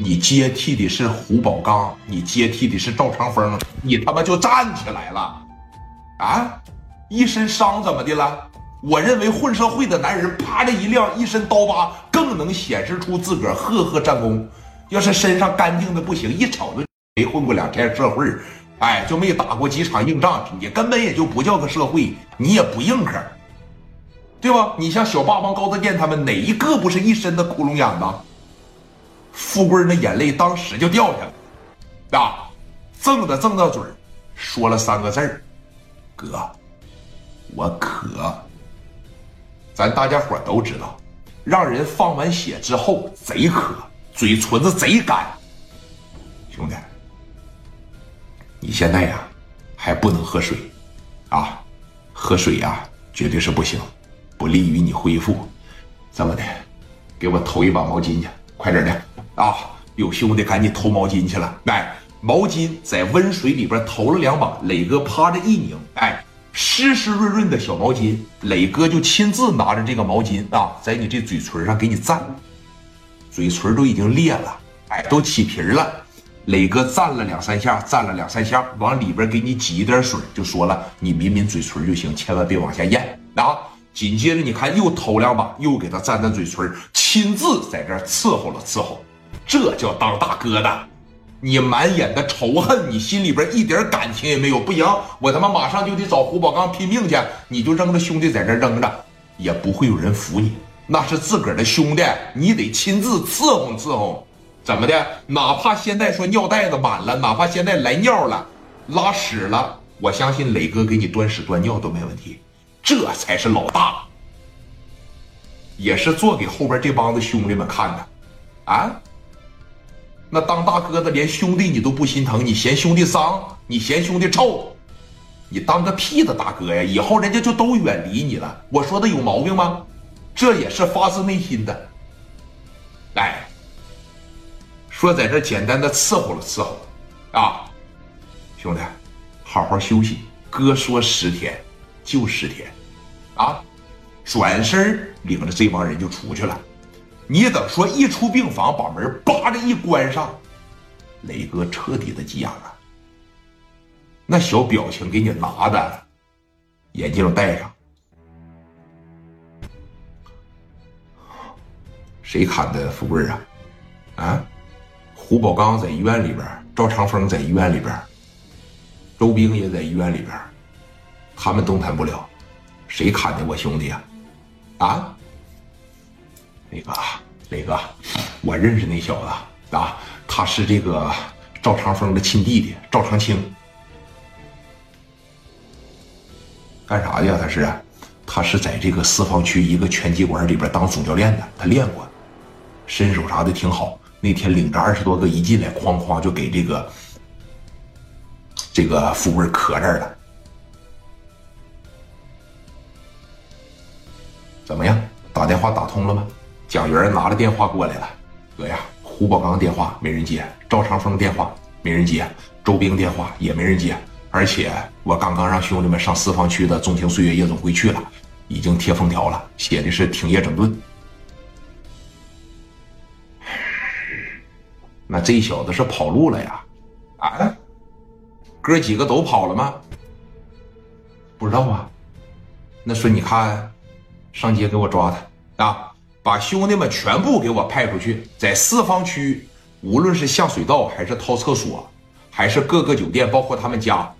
你接替的是胡宝刚，你接替的是赵长风，你他妈就站起来了，啊，一身伤怎么的了？我认为混社会的男人，啪的一亮，一身刀疤，更能显示出自个儿赫赫战功。要是身上干净的不行，一瞅就没混过两天社会，哎，就没打过几场硬仗，你根本也就不叫个社会，你也不硬核，对吧？你像小霸王高德健他们，哪一个不是一身的窟窿眼子？富贵那眼泪当时就掉下来，啊，锃的锃到嘴说了三个字儿：“哥，我渴。”咱大家伙都知道，让人放完血之后贼渴，嘴唇子贼干。兄弟，你现在呀还不能喝水，啊，喝水呀绝对是不行，不利于你恢复。这么的，给我投一把毛巾去，快点的。啊！有兄弟赶紧投毛巾去了。哎，毛巾在温水里边投了两把，磊哥趴着一拧，哎，湿湿润润的小毛巾，磊哥就亲自拿着这个毛巾啊，在你这嘴唇上给你蘸，嘴唇都已经裂了，哎，都起皮了。磊哥蘸了两三下，蘸了两三下，往里边给你挤一点水，就说了，你抿抿嘴唇就行，千万别往下咽啊。紧接着你看又投两把，又给他蘸蘸嘴唇，亲自在这伺候了伺候。这叫当大哥的，你满眼的仇恨，你心里边一点感情也没有。不行，我他妈马上就得找胡宝刚拼命去。你就扔着兄弟在这扔着，也不会有人服你。那是自个儿的兄弟，你得亲自伺候伺候。怎么的？哪怕现在说尿袋子满了，哪怕现在来尿了，拉屎了，我相信磊哥给你端屎端尿都没问题。这才是老大，也是做给后边这帮子兄弟们看的，啊。那当大哥的连兄弟你都不心疼，你嫌兄弟脏，你嫌兄弟臭，你当个屁的大哥呀！以后人家就都远离你了。我说的有毛病吗？这也是发自内心的。来，说在这简单的伺候了伺候，啊，兄弟，好好休息。哥说十天就十天，啊，转身领着这帮人就出去了。你等说一出病房，把门叭的一关上，磊哥彻底的急眼了。那小表情给你拿的，眼镜戴上。谁砍的富贵啊？啊？胡宝刚在医院里边，赵长峰在医院里边，周兵也在医院里边，他们动弹不了。谁砍的我兄弟啊？啊？那个磊哥，我认识那小子啊，他是这个赵长风的亲弟弟赵长青。干啥的呀？他是，他是在这个四方区一个拳击馆里边当总教练的，他练过，身手啥的挺好。那天领着二十多个一进来，哐哐就给这个这个富贵磕这儿了。怎么样？打电话打通了吗？蒋元拿了电话过来了，哥呀，胡宝刚电话没人接，赵长峰电话没人接，周兵电话也没人接，而且我刚刚让兄弟们上四方区的纵情岁月夜总会去了，已经贴封条了，写的是停业整顿。那这小子是跑路了呀？啊？哥几个都跑了吗？不知道啊。那说你看，上街给我抓他啊！把兄弟们全部给我派出去，在四方区，无论是下水道还是掏厕所，还是各个酒店，包括他们家，